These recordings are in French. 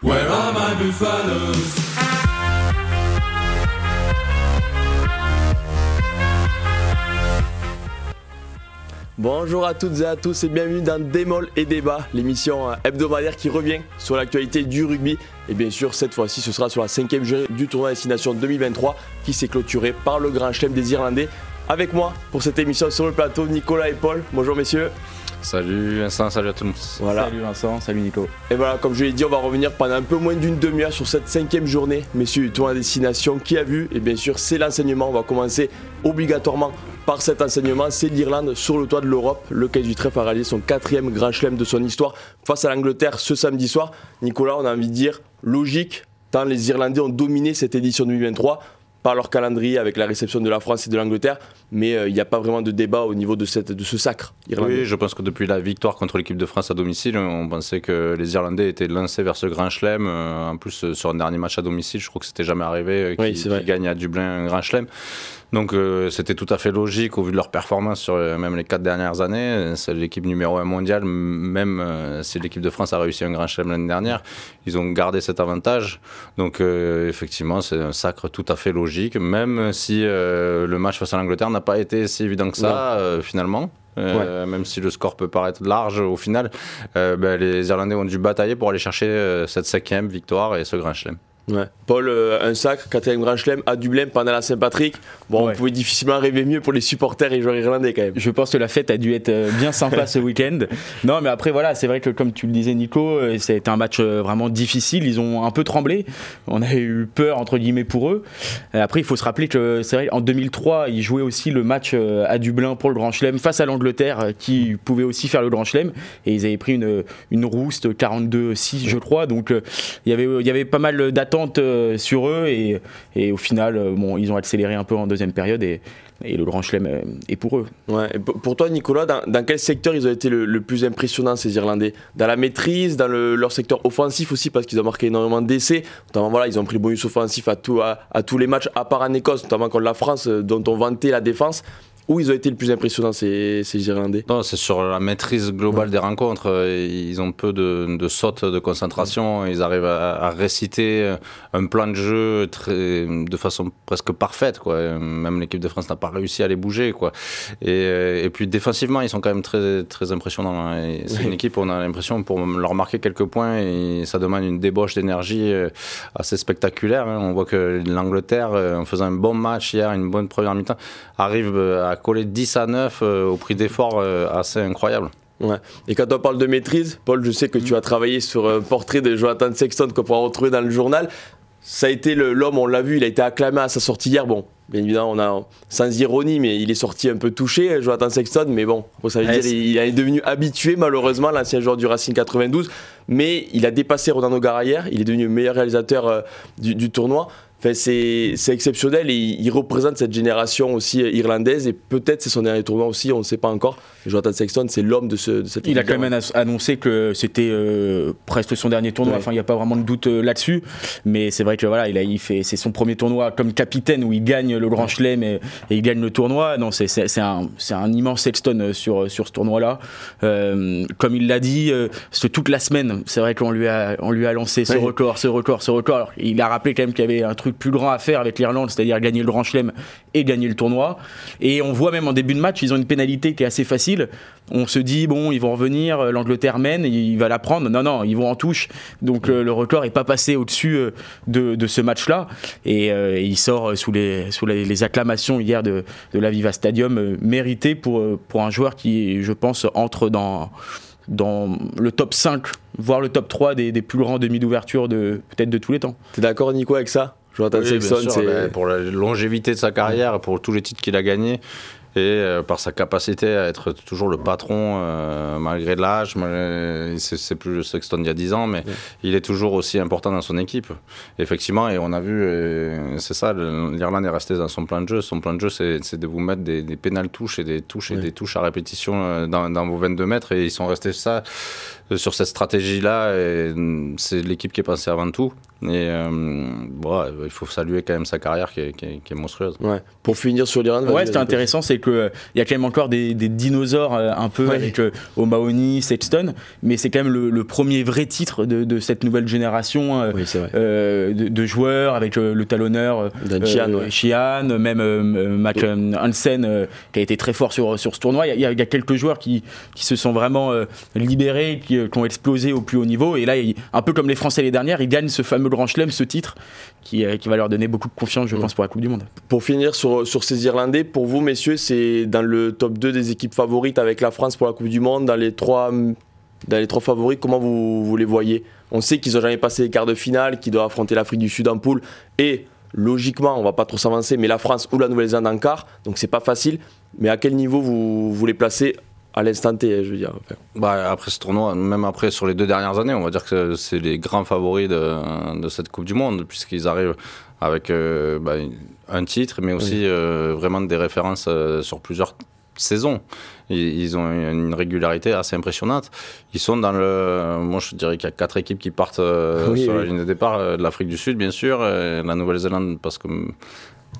Where are my? Bonjour à toutes et à tous et bienvenue dans Démol et Débat, l'émission euh, hebdomadaire qui revient sur l'actualité du rugby. Et bien sûr, cette fois-ci, ce sera sur la cinquième journée du tournoi Destination 2023 qui s'est clôturé par le grand chelem des Irlandais. Avec moi pour cette émission sur le plateau, Nicolas et Paul. Bonjour messieurs. Salut Vincent, salut à tous. Voilà. Salut Vincent, salut Nico. Et voilà, comme je l'ai dit, on va revenir pendant un peu moins d'une demi-heure sur cette cinquième journée, messieurs, du tournoi Destination. Qui a vu? Et bien sûr, c'est l'enseignement. On va commencer obligatoirement par cet enseignement, c'est l'Irlande sur le toit de l'Europe. Le Caisse du Trèfle a réalisé son quatrième grand chelem de son histoire face à l'Angleterre ce samedi soir. Nicolas, on a envie de dire logique, tant les Irlandais ont dominé cette édition 2023 par leur calendrier avec la réception de la France et de l'Angleterre, mais euh, il n'y a pas vraiment de débat au niveau de, cette, de ce sacre irlandais. Oui, je pense que depuis la victoire contre l'équipe de France à domicile, on pensait que les Irlandais étaient lancés vers ce grand chelem. Euh, en plus, euh, sur un dernier match à domicile, je crois que c'était jamais arrivé qu'ils Oui, vrai. qu'ils gagnent à Dublin un grand chelem. Donc euh, c'était tout à fait logique au vu de leur performance sur euh, même les quatre dernières années. Euh, C'est l'équipe numéro un mondiale, m- même euh, si l'équipe de France a réussi un grand chelem l'année dernière, ils ont gardé cet avantage. Donc euh, effectivement, c'est un sacre tout à fait logique, même si euh, le match face à l'Angleterre n'a pas été si évident que ça euh, finalement. Euh, Même si le score peut paraître large au final, euh, ben, les Irlandais ont dû batailler pour aller chercher euh, cette cinquième victoire et ce grand. Ouais. Paul, euh, un sacre, quatrième grand chelem à Dublin pendant la Saint-Patrick. Bon, Ouais. on pouvait difficilement rêver mieux pour les supporters et joueurs irlandais quand même. Je pense que la fête a dû être euh, bien sympa ce week-end. Non, mais après, voilà, c'est vrai que comme tu le disais, Nico, euh, été un match euh, vraiment difficile. Ils ont un peu tremblé. On a eu peur, entre guillemets, pour eux. Après, il faut se rappeler que c'est vrai, en 2003, ils jouaient aussi le match à Dublin pour le Grand Chelem face à l'Angleterre, qui pouvait aussi faire le Grand Chelem. Et ils avaient pris une, une rouste 42-6, je crois. Donc, il y avait, il y avait pas mal d'attentes euh, sur eux. Et, au final, euh, ils ont accéléré un peu en deuxième période. Et, le Grand Chelem euh, est pour eux. Pour toi, Nicolas, dans, quel secteur ils ont été le, plus impressionnants, ces Irlandais? Dans la maîtrise, dans le- leur secteur offensif aussi, parce qu'ils ont marqué énormément d'essais. Notamment, voilà, ils ont pris le bonus offensif à, à, tous les matchs, à part en Écosse, notamment contre la France, dont on vantait la défense. Où ils ont été le plus impressionnants, ces, ces Irlandais? Non, c'est sur la maîtrise globale des rencontres. Ils ont peu de, de sautes de concentration. Ils arrivent à, à réciter un plan de jeu très, de façon presque parfaite. Quoi. Même l'équipe de France n'a pas réussi à les bouger. Quoi. Et, et puis défensivement, ils sont quand même très, très impressionnants. hein. C'est une équipe où on a l'impression pour leur marquer quelques points, et ça demande une débauche d'énergie euh, assez spectaculaire. hein. On voit que l'Angleterre, euh, en faisant un bon match hier, une bonne première mi-temps, arrive euh, à coller 10 à 9 euh, au prix d'efforts euh, assez incroyable. Ouais. Et quand on parle de maîtrise, Paul, je sais que tu as travaillé sur un portrait de Jonathan Sexton qu'on pourra retrouver dans le journal. Ça a été le- l'homme, on l'a vu, il a été acclamé à sa sortie hier. Bon, bien évidemment, on a sans ironie, mais il est sorti un peu touché, Jonathan Sexton. Mais bon, ça veut Ouais, dire c'est- il, il est devenu habitué, malheureusement, l'ancien joueur du Racing 92. Mais il a dépassé Ronan O'Gara hier. Il est devenu le meilleur réalisateur euh, du, du tournoi. Enfin, c'est exceptionnel et il, représente cette génération aussi irlandaise et peut-être c'est son dernier tournoi aussi, on ne sait pas encore. Jonathan Sexton, c'est l'homme de, ce, de cette Il a quand même annon- annoncé que c'était euh, presque son dernier tournoi. Ouais. Enfin, il n'y a pas vraiment de doute euh, là-dessus. Mais c'est vrai que voilà, il a, il fait, c'est son premier tournoi comme capitaine où il gagne le Grand Chelem et, et il gagne le tournoi. Non, c'est, c'est, un, c'est un immense Sexton euh, sur sur ce tournoi-là. Euh, comme il l'a dit, c'est toute la semaine. C'est vrai qu'on lui a, on lui a lancé ce Ouais. record, ce record, ce record. Alors, il a rappelé quand même qu'il y avait un truc plus grand à faire avec l'Irlande, c'est-à-dire gagner le Grand Chelem et gagner le tournoi. Et on voit même en début de match, ils ont une pénalité qui est assez facile. On se dit bon, ils vont revenir, euh, l'Angleterre mène, il va la prendre. Non, non, ils vont en touche. Donc euh, le record est pas passé au-dessus euh, de, de ce match-là. Et, euh, et il sort sous les sous les, les acclamations hier de, de la Viva Stadium, euh, mérité pour pour un joueur qui, je pense, entre dans dans le top 5, voire le top 3 des, des plus grands demi d'ouverture de peut-être de tous les temps. T'es d'accord, Nico, avec ça? Jonathan Oui, bien Sexton, sûr, c'est. ben, pour la longévité de sa carrière, pour tous les titres qu'il a gagnés, et euh, par sa capacité à être toujours le patron euh, malgré l'âge. C'est plus le Sexton d'il y a 10 ans, mais il est toujours aussi important dans son équipe. Effectivement, et on a vu, euh, c'est ça, l'Irlande est restée dans son plan de jeu. Son plan de jeu, c'est de vous mettre des, des pénales touches et des touches et Ouais. des touches à répétition dans, dans vos 22 mètres, et ils sont restés ça sur cette stratégie-là. et, mm, C'est l'équipe qui est pensée avant tout. Et euh, bon, il faut saluer quand même sa carrière qui est, qui est- qui est monstrueuse. Ouais. Pour finir sur l'Irlande, Ouais, c'était intéressant, c'est que il y a quand même encore des, des dinosaures un peu avec O'Mahony, Sexton, mais c'est quand même le, premier vrai titre de, de cette nouvelle génération de, de, joueurs avec le talonneur Chian, même Mac Hansen qui a été très fort sur, sur ce tournoi. Il y, a, il y a quelques joueurs qui, qui se sont vraiment libérés, qui, qui, ont explosé au plus haut niveau, et là, un peu comme les Français les dernières, ils gagnent ce fameux Grand Chelem, ce titre, qui, qui va leur donner beaucoup de confiance, je pense, pour la Coupe du Monde. Pour finir sur, sur ces Irlandais, pour vous, messieurs, c'est dans le top 2 des équipes favorites avec la France pour la Coupe du Monde, dans les trois, dans favoris, comment vous, vous les voyez? On sait qu'ils n'ont jamais passé les quarts de finale, qu'ils doivent affronter l'Afrique du Sud en poule, et logiquement, on va pas trop s'avancer, mais la France ou la Nouvelle-Zélande en quart, donc c'est pas facile. Mais à quel niveau vous, vous les placez à l'instant T, je veux dire. Bah, après ce tournoi, même après sur les deux dernières années, on va dire que c'est les grands favoris de, de cette Coupe du Monde, puisqu'ils arrivent avec euh, bah, un titre, mais aussi euh, vraiment des références euh, sur plusieurs saisons. Ils, ont une régularité assez impressionnante. Ils sont dans le. Moi, je dirais qu'il y a quatre équipes qui partent sur la ligne de départ. de l'Afrique du Sud, bien sûr, la Nouvelle-Zélande, parce que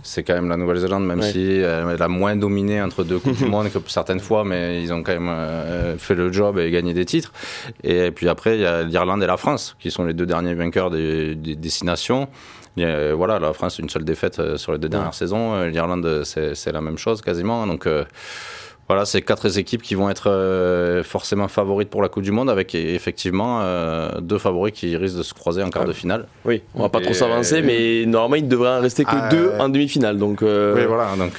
c'est quand même la Nouvelle-Zélande, même si elle a moins dominé entre deux Coupes du Monde que certaines fois, mais ils ont quand même euh, fait le job et gagné des titres. Et puis après, il y a l'Irlande et la France, qui sont les deux derniers vainqueurs des, destinations. voilà, la France, une seule défaite euh, sur les deux dernières saisons. Euh, L'Irlande, c'est la même chose quasiment. Donc voilà, c'est quatre équipes qui vont être euh, forcément favorites pour la Coupe du Monde, avec effectivement euh, deux favoris qui risquent de se croiser en quart de finale. Oui, on va pas trop s'avancer, mais normalement il ne devrait en rester que ah, deux en demi-finale. Donc, euh, Oui, voilà, donc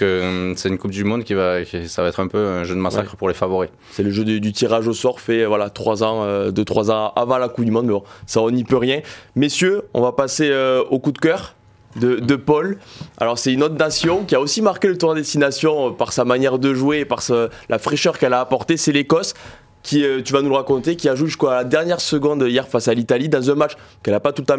c'est une Coupe du Monde qui va, ça va être un peu un jeu de massacre pour les favoris. C'est le jeu du, tirage au sort fait voilà trois ans, deux trois ans avant la Coupe du Monde, mais bon, ça on n'y peut rien. Messieurs, on va passer au coup de cœur de, Paul. Alors c'est une autre nation qui a aussi marqué le tour destination euh, par sa manière de jouer et par la fraîcheur qu'elle a apportée, c'est l'Écosse qui, euh, tu vas nous le raconter, qui a joué jusqu'à la dernière seconde hier face à l'Italie dans un match qu'elle n'a pas tout le temps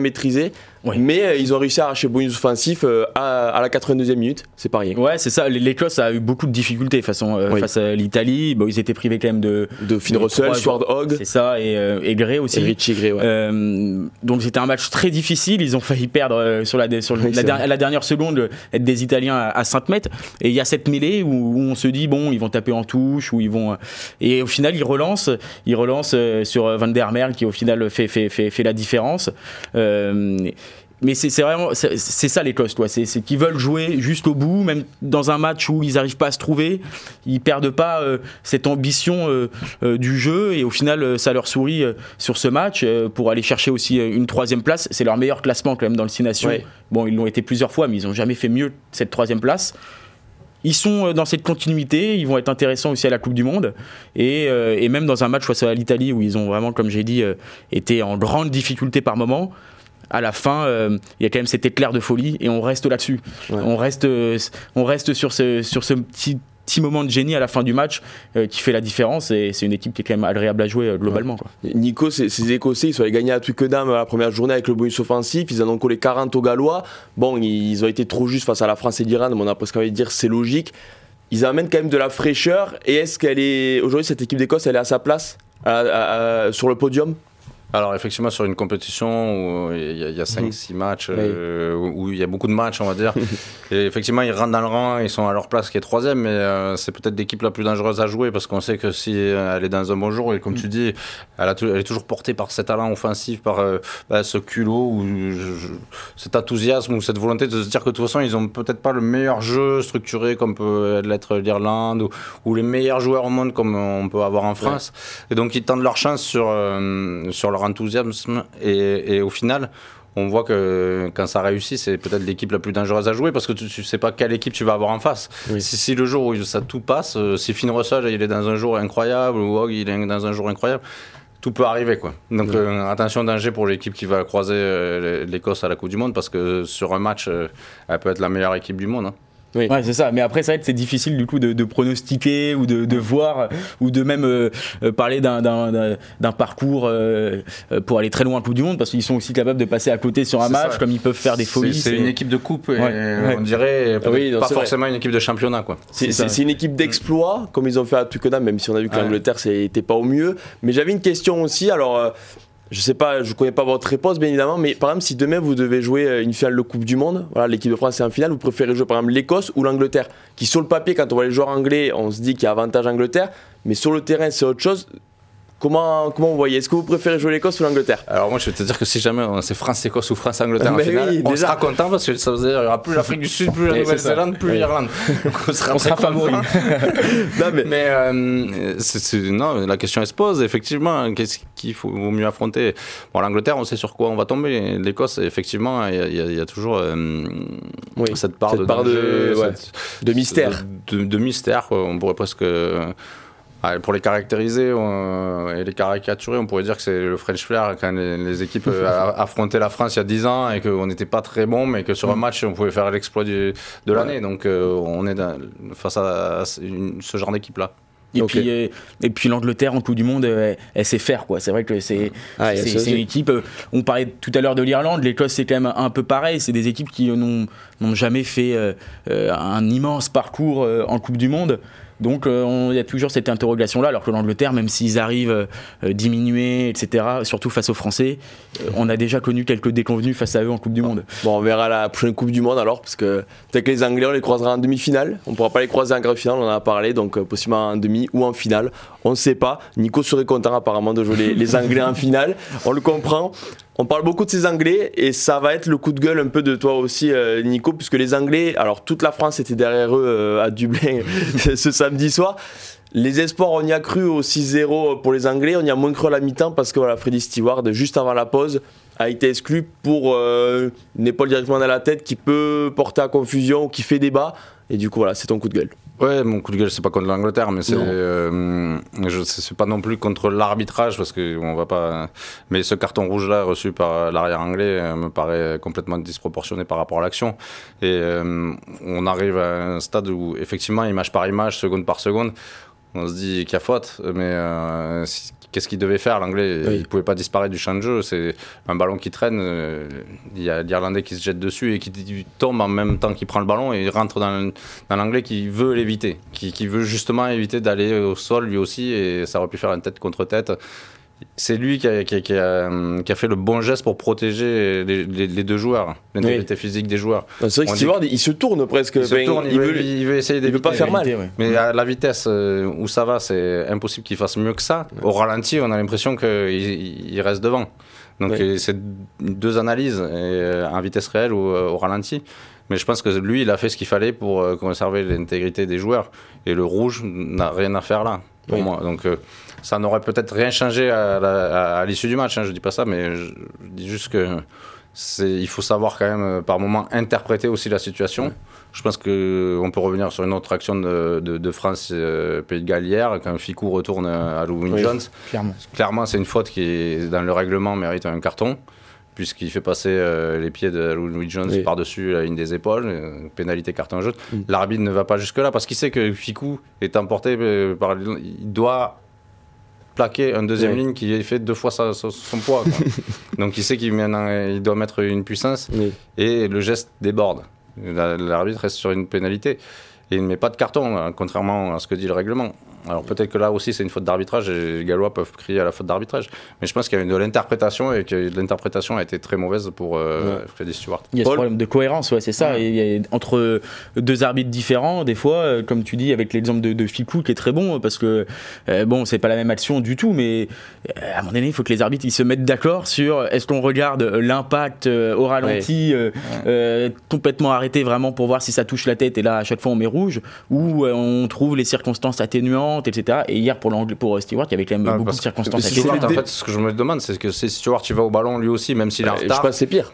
maîtrisé. Mais euh, ils ont réussi à arracher le bonus offensif euh, à, la 82e minute. C'est pas rien. Ouais, c'est ça. L'Écosse a eu beaucoup de difficultés façon, face à l'Italie. Bon, ils étaient privés quand même de. De Finn Russell, Sword Hogg. C'est ça, et, et Gray aussi. Et Richie Gray, ouais. donc c'était un match très difficile. Ils ont failli perdre sur la, sur la, dernière seconde être des Italiens à, Sainte-Mette. Et il y a cette mêlée où, où, on se dit, bon, ils vont taper en touche, ou ils vont. Et au final, ils relancent il relance euh, sur Van der Merle qui au final fait, fait, fait, fait la différence. Euh, mais c'est vraiment c'est ça l'Écosse toi c'est qu'ils veulent jouer jusqu'au bout même dans un match où ils n'arrivent pas à se trouver. Ils perdent pas euh, cette ambition du jeu. Et au final ça leur sourit sur ce match pour aller chercher aussi une troisième place. C'est leur meilleur classement quand même dans le Six Nations. Bon ils l'ont été plusieurs fois mais ils n'ont jamais fait mieux cette troisième place. Ils sont euh, dans cette continuité, ils vont être intéressants aussi à la Coupe du Monde. Et, euh, même dans un match face à l'Italie où ils ont vraiment, comme j'ai dit, euh, été en grande difficulté par moment, à la fin, il y a quand même cet éclair de folie et on reste là-dessus. On, reste, on reste sur ce, sur ce petit petit moment de génie à la fin du match euh, qui fait la différence et c'est une équipe qui est quand même agréable à jouer euh, globalement. Quoi. Nico, ces Écossais, ils sont allés gagner à Twickenham la première journée avec le bonus offensif, ils en ont collé 40 aux Gallois. Bon, ils ont été trop justes face à la France et l'Iran, mais on a presque envie de dire c'est logique. Ils amènent quand même de la fraîcheur et est-ce qu'elle est aujourd'hui cette équipe d'Écosse, elle est à sa place sur le podium? Alors effectivement sur une compétition où il y a, 5-6 matchs, euh, où il y a beaucoup de matchs on va dire, et effectivement ils rentrent dans le rang, ils sont à leur place qui est troisième, mais euh, c'est peut-être l'équipe la plus dangereuse à jouer parce qu'on sait que si elle est dans un bon jour, et comme tu dis, elle, a elle est toujours portée par cet talent offensif, par euh, bah, ce culot, ou cet enthousiasme, ou cette volonté de se dire que de toute façon ils ont peut-être pas le meilleur jeu structuré comme peut l'être l'Irlande, ou, les meilleurs joueurs au monde comme on peut avoir en France, et donc ils tentent leur chance sur, sur leur enthousiasme et, au final on voit que quand ça réussit, c'est peut-être l'équipe la plus dangereuse à jouer parce que tu, ne sais pas quelle équipe tu vas avoir en face. Si, le jour où ça tout passe, euh, si Finn Russell il est dans un jour incroyable ou Hogg il est dans un jour incroyable, tout peut arriver quoi. Donc euh, attention danger pour l'équipe qui va croiser euh, l'Écosse à la Coupe du Monde parce que sur un match, elle peut être la meilleure équipe du monde. Hein. Oui. Ouais, c'est ça. Mais après, ça c'est difficile du coup de, de pronostiquer ou de, de, voir ou de même euh, euh, parler d'un parcours euh, pour aller très loin en Coupe du Monde parce qu'ils sont aussi capables de passer à côté sur un match comme ils peuvent faire des folies. C'est une équipe de coupe, on dirait pas forcément une équipe de championnat. quoi. C'est une équipe d'exploit comme ils ont fait à Twickenham, même si on a vu que l'Angleterre n'était pas au mieux. Mais j'avais une question aussi. Alors je sais pas, je connais pas votre réponse bien évidemment, mais par exemple si demain vous devez jouer euh, une finale de Coupe du Monde, l'équipe de France est en finale, vous préférez jouer par exemple l'Écosse ou l'Angleterre, qui sur le papier quand on voit les joueurs anglais, on se dit qu'il y a avantage Angleterre, mais sur le terrain c'est autre chose. Comment, comment vous voyez? Est-ce que vous préférez jouer l'Écosse ou l'Angleterre? Alors moi je vais te dire que si jamais c'est France-Écosse ou France-Angleterre en finale, oui, on déjà. sera content parce que ça veut dire qu'il n'y aura plus l'Afrique du Sud, plus la. Nouvelle-Zélande, plus l'Irlande. Donc on sera, On sera favori. Mais- Mais euh, non, la question elle se pose effectivement. Qu'est-ce qu'il faut vaut mieux affronter? Bon, l'Angleterre, on sait sur quoi on va tomber. L'Écosse, effectivement, il y, a- y y toujours euh, Oui, cette part cette de part de- danger, ouais, cette- de mystère. de, de mystère. quoi. On pourrait presque euh, allez, pour les caractériser et les caricaturer, on pourrait dire que c'est le French flair quand les, les équipes euh, affrontaient la France il y a 10 ans et qu'on n'était pas très bon, mais que sur un match on pouvait faire l'exploit de l'année. Donc euh, on est dans- face à, une- ce genre d'équipe là. Et Ok. puis, euh, et puis l'Angleterre en Coupe du Monde, elle, elle sait faire quoi. C'est vrai que c'est Ah, une équipe. On parlait tout à l'heure de l'Irlande, l'Écosse c'est quand même un peu pareil. C'est des équipes qui n'ont jamais fait euh, un immense parcours en Coupe du Monde. Donc euh, il y a toujours cette interrogation là, alors que l'Angleterre, même s'ils arrivent euh, euh, diminués, etc., surtout face aux Français, on a déjà connu quelques déconvenus face à eux en Coupe du Monde. Bon, on verra la prochaine Coupe du Monde alors, parce que peut-être que les Anglais, on les croisera en demi-finale. On pourra pas les croiser en grande finale, on en a parlé, donc possiblement en demi ou en finale. On ne sait pas. Nico serait content apparemment de jouer les Anglais en finale. On le comprend. On parle beaucoup de ces Anglais et ça va être le coup de gueule un peu de toi aussi, euh, Nico, puisque les Anglais, alors toute la France était derrière eux euh, à Dublin ce samedi soir. Les espoirs, on y a cru au 6-0 pour les Anglais, on y a moins cru à la mi-temps parce que Freddy Stewart, juste avant la pause, a été exclu pour euh, une épaule directement dans la tête qui peut porter à confusion qui fait débat. Et du coup, voilà, c'est ton coup de gueule. Ouais, mon coup de gueule, c'est pas contre l'Angleterre, mais c'est euh, je- pas non plus contre l'arbitrage parce que on va pas. Mais ce carton rouge là reçu par l'arrière anglais euh, me paraît complètement disproportionné par rapport à l'action. Et euh, on arrive à un stade où effectivement image par image, seconde par seconde, on se dit qu'il y a faute, mais euh, qu'est-ce qu'il devait faire l'anglais? Oui. Il pouvait pas disparaître du champ de jeu. C'est un ballon qui traîne, euh, il y a l'Irlandais qui se jette dessus et qui tombe en même temps qu'il prend le ballon et il rentre dans, dans l'anglais qui veut l'éviter, qui, qui veut justement éviter d'aller au sol lui aussi et ça aurait pu faire une tête contre tête. C'est lui qui a, qui a- qui a, qui a fait le bon geste pour protéger les, les- les deux joueurs, l'intégrité physique des joueurs. Non, C'est vrai que Stewart, il se tourne presque. Il se tourne, il, il veut, veut- il veut essayer il veut d'éviter. pas faire mal. Mais à la vitesse euh, où ça va, c'est impossible qu'il fasse mieux que ça. Au ralenti, on a l'impression qu'il il il reste devant. Donc euh, c'est deux analyses, et, euh, en vitesse réelle ou euh, au ralenti. Mais je pense que lui, il a fait ce qu'il fallait pour euh, conserver l'intégrité des joueurs. Et le rouge n'a rien à faire là, pour Oui. moi. Donc euh, ça n'aurait peut-être rien changé à, l'issue du match. hein, je dis pas ça, mais je, je dis juste que il faut savoir quand même euh, par moment interpréter aussi la situation. Je pense qu'on peut revenir sur une autre action de, de- de France euh, Pays de Galles hier, quand Ficou retourne à Louis Oui. Jones. Clairement. Clairement, c'est une faute qui, dans le règlement, mérite un carton, puisqu'il fait passer euh, les pieds de Louis Jones Oui. par-dessus la ligne des épaules, euh, pénalité carton jaune. Mm. L'arbitre ne va pas jusque-là, parce qu'il sait que Ficou est emporté euh, par... Il doit plaquer un deuxième Oui. ligne qui fait deux fois sa- son, son poids. quoi. Donc il sait qu'il il doit mettre une puissance Oui. et le geste déborde. La- L'arbitre reste sur une pénalité et il ne met pas de carton, hein, contrairement à ce que dit le règlement. Alors peut-être que là aussi c'est une faute d'arbitrage et les Gallois peuvent crier à la faute d'arbitrage. Mais je pense qu'il y a eu de l'interprétation et que l'interprétation a été très mauvaise pour euh, Ouais. Freddy Stewart. Il y a Paul ce problème de cohérence, ouais, c'est ça. Et il y a- entre deux arbitres différents, des fois, euh, comme tu dis, avec l'exemple de, de Ficou qui est très bon, parce que euh, bon, c'est pas la même action du tout, mais euh, à un moment donné, il faut que les arbitres ils se mettent d'accord sur est-ce qu'on regarde l'impact euh, au ralenti, euh, euh, complètement arrêté vraiment pour voir si ça touche la tête, et là à chaque fois on met rouge, ou euh, on trouve les circonstances atténuantes, etc. Et hier pour, pour euh, Stewart, il y avait quand même Ah, beaucoup de circonstances c'est Stewart, en fait, ce que je me demande, c'est que si Stewart il va au ballon lui aussi, même s'il est en Je retard, pense que c'est pire.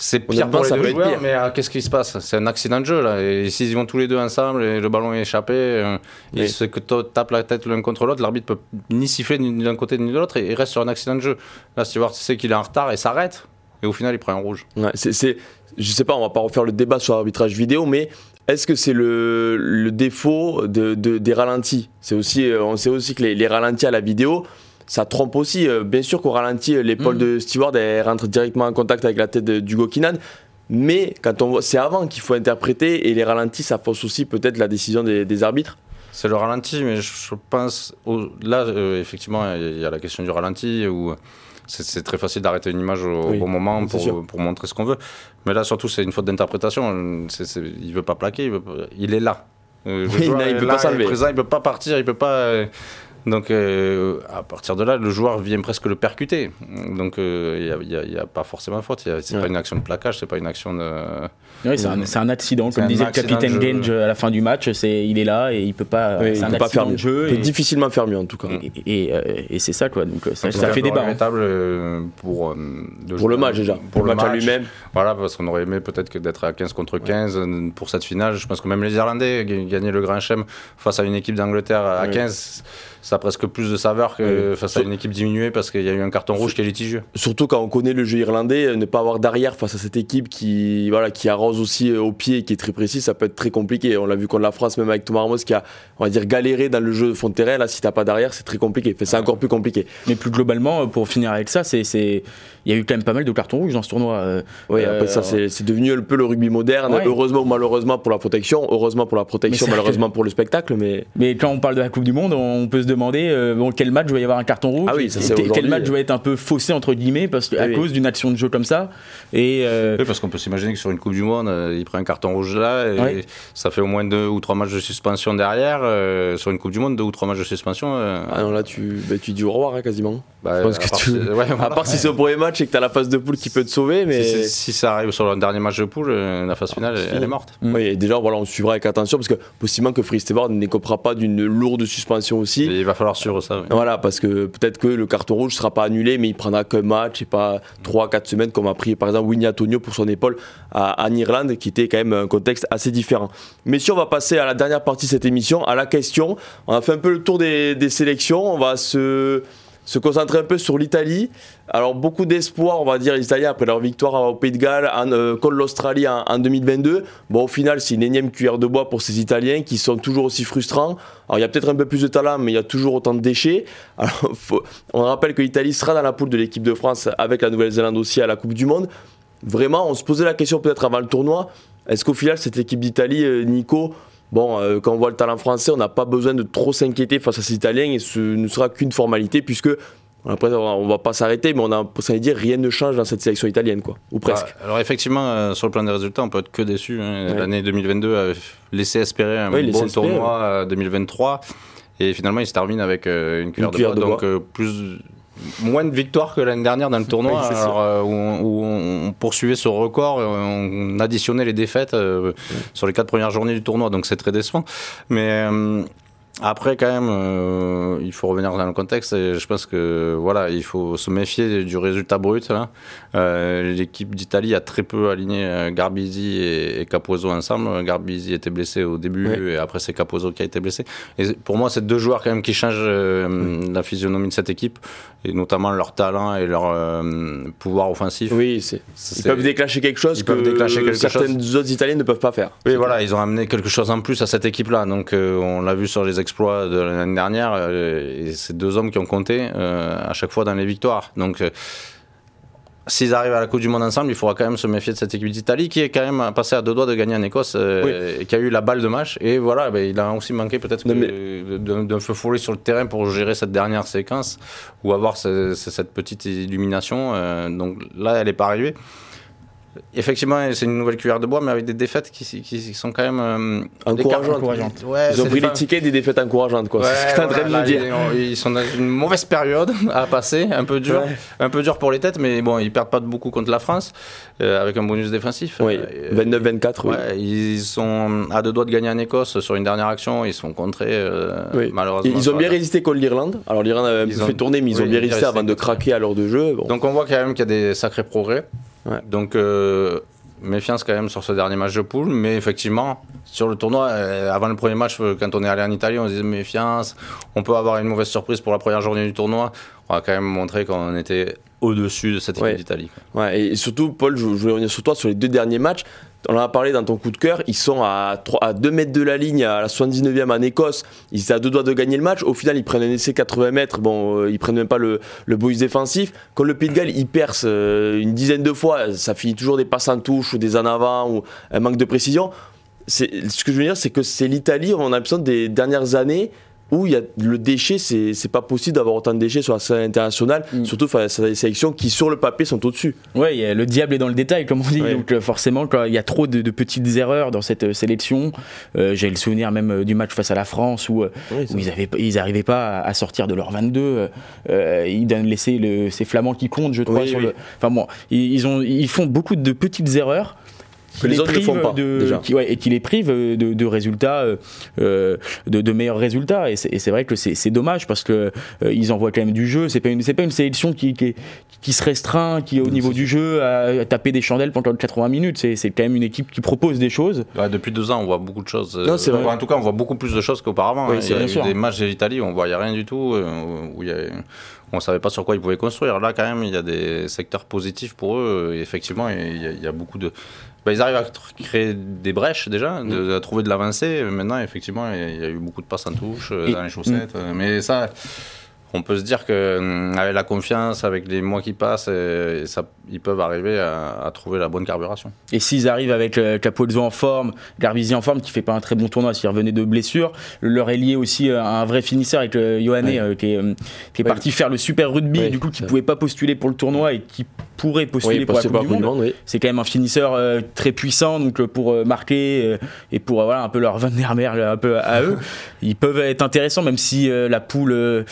C'est pire pour les ça deux peut être joueurs, pire. mais euh, qu'est-ce qui se passe? C'est un accident de jeu là. Et s'ils vont tous les deux ensemble et le ballon est échappé, euh, Oui. ils se tapent la tête l'un contre l'autre, l'arbitre peut ni siffler ni d'un côté ni de l'autre et il reste sur un accident de jeu. Là, Stewart sait qu'il est en retard et s'arrête. Et au final, il prend un rouge. Ouais, c'est, c'est- je sais pas, on va pas refaire le débat sur l'arbitrage vidéo, mais est-ce que c'est le, le défaut de, de- des ralentis? C'est aussi, euh, on sait aussi que les, les ralentis à la vidéo, ça trompe aussi. Euh, Bien sûr qu'au ralenti, euh, l'épaule Mhm. de Stewart elle rentre directement en contact avec la tête d'Hugo Kinan. Mais quand on voit, c'est avant qu'il faut interpréter et les ralentis, ça fausse aussi peut-être la décision des, des arbitres. C'est le ralenti, mais je pense. au- là, euh, effectivement, il y a la question du ralenti où c'est très facile d'arrêter une image au, Oui, bon moment pour, pour montrer ce qu'on veut. Mais là, surtout, c'est une faute d'interprétation. Il veut pas plaquer, il, veut pas- il est là. Euh, Oui, joueur là, il est peut là, pas s'enlever. est présent, il peut pas partir, il peut pas. Donc euh, à partir de là, le joueur vient presque le percuter. Donc euh, il n'y a, il y a pas forcément faute. C'est Ouais. pas une action de plaquage, c'est pas une action de. Ouais, c'est un, accident, comme un disait le capitaine. Genge à la fin du match. C'est, il est là et il peut pas. Oui, c'est il un peut pas faire mieux. de jeu. Il peut Et, difficilement faire mieux en tout cas. Et, et, euh, et c'est ça quoi. Donc ça, fait débat. hein. pour, euh, Pour le match déjà, Pour le, match, à match. lui-même. Voilà, parce qu'on aurait aimé peut-être que d'être à 15 contre 15 euh, pour cette finale. Je pense que même les Irlandais gagner le Grand Chelem face à une équipe d'Angleterre à Oui. 15, ça a presque plus de saveur que face à une équipe diminuée parce qu'il y a eu un carton rouge qui est litigieux. Surtout quand on connaît le jeu irlandais, euh, ne pas avoir d'arrière face à cette équipe qui, voilà, qui arrose aussi euh, au pied et qui est très précis, ça peut être très compliqué. On l'a vu contre la France, même avec Thomas Ramos qui a, on va dire, galéré dans le jeu de fond de terrain. Là, si t'as pas d'arrière, c'est très compliqué. Enfin, c'est encore plus compliqué. Mais plus globalement, pour finir avec ça, c'est, c'est, il y a eu quand même pas mal de cartons rouges dans ce tournoi. euh. Oui, Euh, après ça, c'est devenu un peu le rugby moderne. Ouais. Heureusement ou malheureusement pour la protection. Heureusement pour la protection, malheureusement pour le spectacle. Mais Mais quand on parle de la Coupe du Monde, on peut se demander euh, bon, quel match va y avoir un carton rouge Ah oui, ça, et c'est quel match va être un peu faussé entre guillemets parce que, Ah à oui. cause d'une action de jeu comme ça. Et euh, Oui, parce qu'on peut s'imaginer que sur une Coupe du Monde, euh, il prend un carton rouge là et Ouais. ça fait au moins deux ou trois matchs de suspension derrière. euh, sur une Coupe du Monde, deux ou trois matchs de suspension. euh, ah non, là, tu, bah, tu dis au revoir hein, quasiment. bah, je pense à que part tu- si- ouais, À voilà. part si c'est au premier match et que t'as la phase de poule qui peut te sauver, mais. Si ça arrive sur le dernier match de poule, euh, la phase finale, elle, elle est morte. Mm. Oui, et déjà, voilà, on suivra avec attention parce que possiblement que Freesteward n'écopera pas d'une lourde suspension aussi. Et il va falloir suivre ça. oui. Voilà, parce que peut-être que le carton rouge sera pas annulé, mais il prendra qu'un match et pas 3-4 semaines comme a pris par exemple Winnie Antonio pour son épaule à, en Irlande, qui était quand même un contexte assez différent. Mais si on va passer à la dernière partie de cette émission, à la question, on a fait un peu le tour des, des sélections, on va se, se concentrer un peu sur l'Italie. Alors beaucoup d'espoir, on va dire, les Italiens après leur victoire au Pays de Galles euh, contre l'Australie en, en 2022. Bon, au final, c'est une énième cuillère de bois pour ces Italiens qui sont toujours aussi frustrants. Alors il y a peut-être un peu plus de talent, mais il y a toujours autant de déchets. Alors, on rappelle que l'Italie sera dans la poule de l'équipe de France avec la Nouvelle-Zélande aussi à la Coupe du Monde. Vraiment, on se posait la question peut-être avant le tournoi. Est-ce qu'au final, cette équipe d'Italie, euh, Nico, bon, euh, quand on voit le talent français, on n'a pas besoin de trop s'inquiéter face à ces Italiens et ce ne sera qu'une formalité puisque après, on va pas s'arrêter, mais on a ça veut dire rien ne change dans cette sélection italienne, quoi, ou presque. Bah, alors effectivement, euh, sur le plan des résultats, on peut être que déçu. hein. Ouais. L'année 2022 a laissé espérer un Oui, laissé bon espérer, tournoi euh, 2023. Et finalement, il se termine avec euh, une cuillère, cuillère de de bois. Donc euh, plus, moins de victoires que l'année dernière dans le tournoi, Oui, alors, euh, où, on, où on poursuivait ce record. euh, On additionnait les défaites euh, sur les quatre premières journées du tournoi. Donc c'est très décevant. Mais... euh, après, quand même, il faut revenir dans le contexte et je pense que voilà, il faut se méfier du résultat brut. Euh, L'équipe d'Italie a très peu aligné Garbisi et, et Capozzo ensemble. Garbisi était blessé au début et après c'est Capozzo qui a été blessé. Et pour moi, c'est deux joueurs quand même qui changent la physionomie de cette équipe et notamment leur talent et leur euh, pouvoir offensif. Oui, c'est. Ils peuvent déclencher quelque chose Ils que peuvent déclencher quelque certaines autres Italiens ne peuvent pas faire. Oui, voilà, ils ont amené quelque chose en plus à cette équipe-là. Donc, euh, on l'a vu sur les exploits de l'année dernière. euh, et c'est deux hommes qui ont compté euh, à chaque fois dans les victoires. Donc, s'ils arrivent à la Coupe du Monde ensemble, il faudra quand même se méfier de cette équipe d'Italie qui est quand même passée à deux doigts de gagner en Écosse euh, et qui a eu la balle de match. Et voilà, ben, il a aussi manqué peut-être que- d'un feu follet sur le terrain pour gérer cette dernière séquence ou avoir ce- ce- cette petite illumination. euh, donc là, elle n'est pas arrivée. Effectivement, c'est une nouvelle cuillère de bois, mais avec des défaites qui, qui- qui sont quand même euh, Encourageantes. encourageantes. Ouais, Ils ont pris des les tickets des défaites encourageantes, quoi. Ouais, c'est ce que tu es en train de nous dire. Ils, ils sont dans une mauvaise période à passer, un peu dur, Ouais. un peu dur pour les têtes, mais bon, ils perdent pas de beaucoup contre la France, euh, avec un bonus défensif. Oui, Euh, 29-24, oui. Ouais, ils sont à deux doigts de gagner en Écosse sur une dernière action, ils sont contrés euh, Oui. malheureusement. Ils ont bien résisté contre l'Irlande. Alors l'Irlande a un Ils peu ont- fait tourner, mais ils ont oui, bien ils résisté avant de craquer à l'heure de jeu. Bon. Donc on voit quand même qu'il y a des sacrés progrès. Ouais. Donc euh, méfiance quand même sur ce dernier match de poule, mais effectivement sur le tournoi, euh, avant le premier match, euh, quand on est allé en Italie, on se disait méfiance, on peut avoir une mauvaise surprise pour la première journée du tournoi. On a quand même montré qu'on était au-dessus de cette équipe Ouais. d'Italie. Ouais, et surtout, Paul, je je voulais revenir sur toi sur les deux derniers matchs. On en a parlé dans ton coup de cœur. Ils sont à, 3, à 2 mètres de la ligne à la 79e en Écosse. Ils étaient à deux doigts de gagner le match. Au final, ils prennent un essai 80 mètres. Bon, euh, ils prennent même pas le, le défensif. Quand le Pays de Galles, ils percent euh, une dizaine de fois. Ça finit toujours des passes en touche ou des en avant ou un manque de précision. Ce que je veux dire, c'est que c'est l'Italie, on a l'impression des dernières années où il y a le déchet, c'est c'est pas possible d'avoir autant de déchets sur la scène internationale, Mm. surtout face à des sélections qui sur le papier sont au-dessus. Ouais, le diable est dans le détail, comme on dit. Ouais. Donc euh, forcément, quand il y a trop de, de petites erreurs dans cette euh, sélection. Euh, J'ai le souvenir même du match face à la France où, où ils, avaient, ils arrivaient pas à, sortir de leur 22. euh, euh, ils laisser le, ces Flamands qui comptent, je crois. Oui, sur oui. le- Enfin bon, ils, ils ont, ils font beaucoup de petites erreurs. Que les autres ne font pas, de, déjà. qui- ouais, et qui les privent euh, de, de résultats, euh, euh, de, de meilleurs résultats. Et c'est vrai que c'est dommage parce que euh, ils envoient quand même du jeu. C'est pas une, c'est pas une sélection qui, qui, qui se restreint, qui est au niveau du jeu à, taper des chandelles pendant 80 minutes. C'est quand même une équipe qui propose des choses. Ouais, depuis deux ans, on voit beaucoup de choses. Non, c'est vrai. En tout cas, on voit beaucoup plus de choses qu'auparavant. Oui, hein. c'est il y a bien eu sûr. des matchs de l'Italie où on voyait rien du tout, euh, où il y a- on savait pas sur quoi ils pouvaient construire. Là, quand même, il y a des secteurs positifs pour eux. Et effectivement, il y, a, il y a beaucoup de. Bah, ils arrivent à créer des brèches déjà, de, à trouver de l'avancée. Maintenant, effectivement, il y a- eu beaucoup de passes en touche euh, dans les chaussettes. euh, Mais ça. On peut se dire que hum, avec la confiance, avec les mois qui passent, ça, ils peuvent arriver à, à trouver la bonne carburation. Et s'ils arrivent avec euh, Capozzo en forme, Garbisi en forme, qui fait pas un très bon tournoi s'il revenait de blessure, leur est lié aussi euh, à un vrai finisseur avec euh, euh, qui est, qui est Ouais. parti faire le super rugby, du coup qui pouvait pas postuler pour le tournoi et qui pourrait postuler pour la Coupe du Monde. Monde. C'est quand même un finisseur euh, très puissant, donc euh, pour marquer et pour voilà un peu leur Van der Merwe, un peu à eux, ils peuvent être intéressants, même si la poule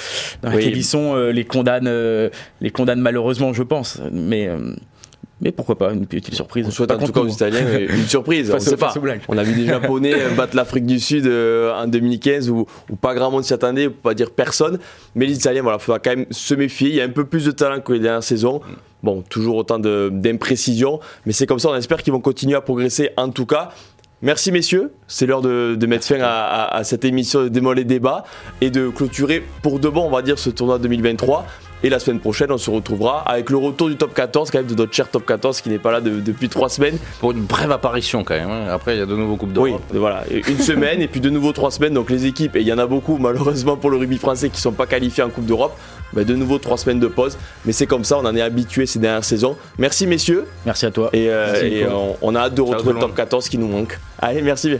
euh, dans Oui. ils sont euh, les condamne, euh, les condamne malheureusement, je pense. Mais euh, mais pourquoi pas une petite surprise. On souhaite en tout cas aux. Italiens euh, une surprise. on Face sait pas. On a vu des Japonais euh, battre l'Afrique du Sud euh, en 2015 où, où pas grand monde s'y attendait, pour pas dire personne. Mais les Italiens, voilà, faudra quand même se méfier. Il y a un peu plus de talent que les dernières saisons. Bon, toujours autant d'imprécisions, mais c'est comme ça. On espère qu'ils vont continuer à progresser en tout cas. Merci messieurs, c'est l'heure de, mettre fin à cette émission de Démol et Débat et de clôturer pour de bon, on va dire, ce tournoi 2023. Et la semaine prochaine, on se retrouvera avec le retour du top 14, quand même de notre cher top 14 qui n'est pas là de- depuis trois semaines. Pour une brève apparition quand même. hein. Après, il y a de nouveaux Coupes Oui, d'Europe. voilà, une semaine et puis de nouveau trois semaines. Donc les équipes, et il y en a beaucoup malheureusement pour le rugby français qui ne sont pas qualifiés en Coupe d'Europe, bah, de nouveau trois semaines de pause. Mais c'est comme ça, on en est habitué ces dernières saisons. Merci messieurs Merci à toi. et, euh, Merci, et Nico. on, on a hâte de retrouver le top monde. 14 qui nous manque. Allez, merci bien.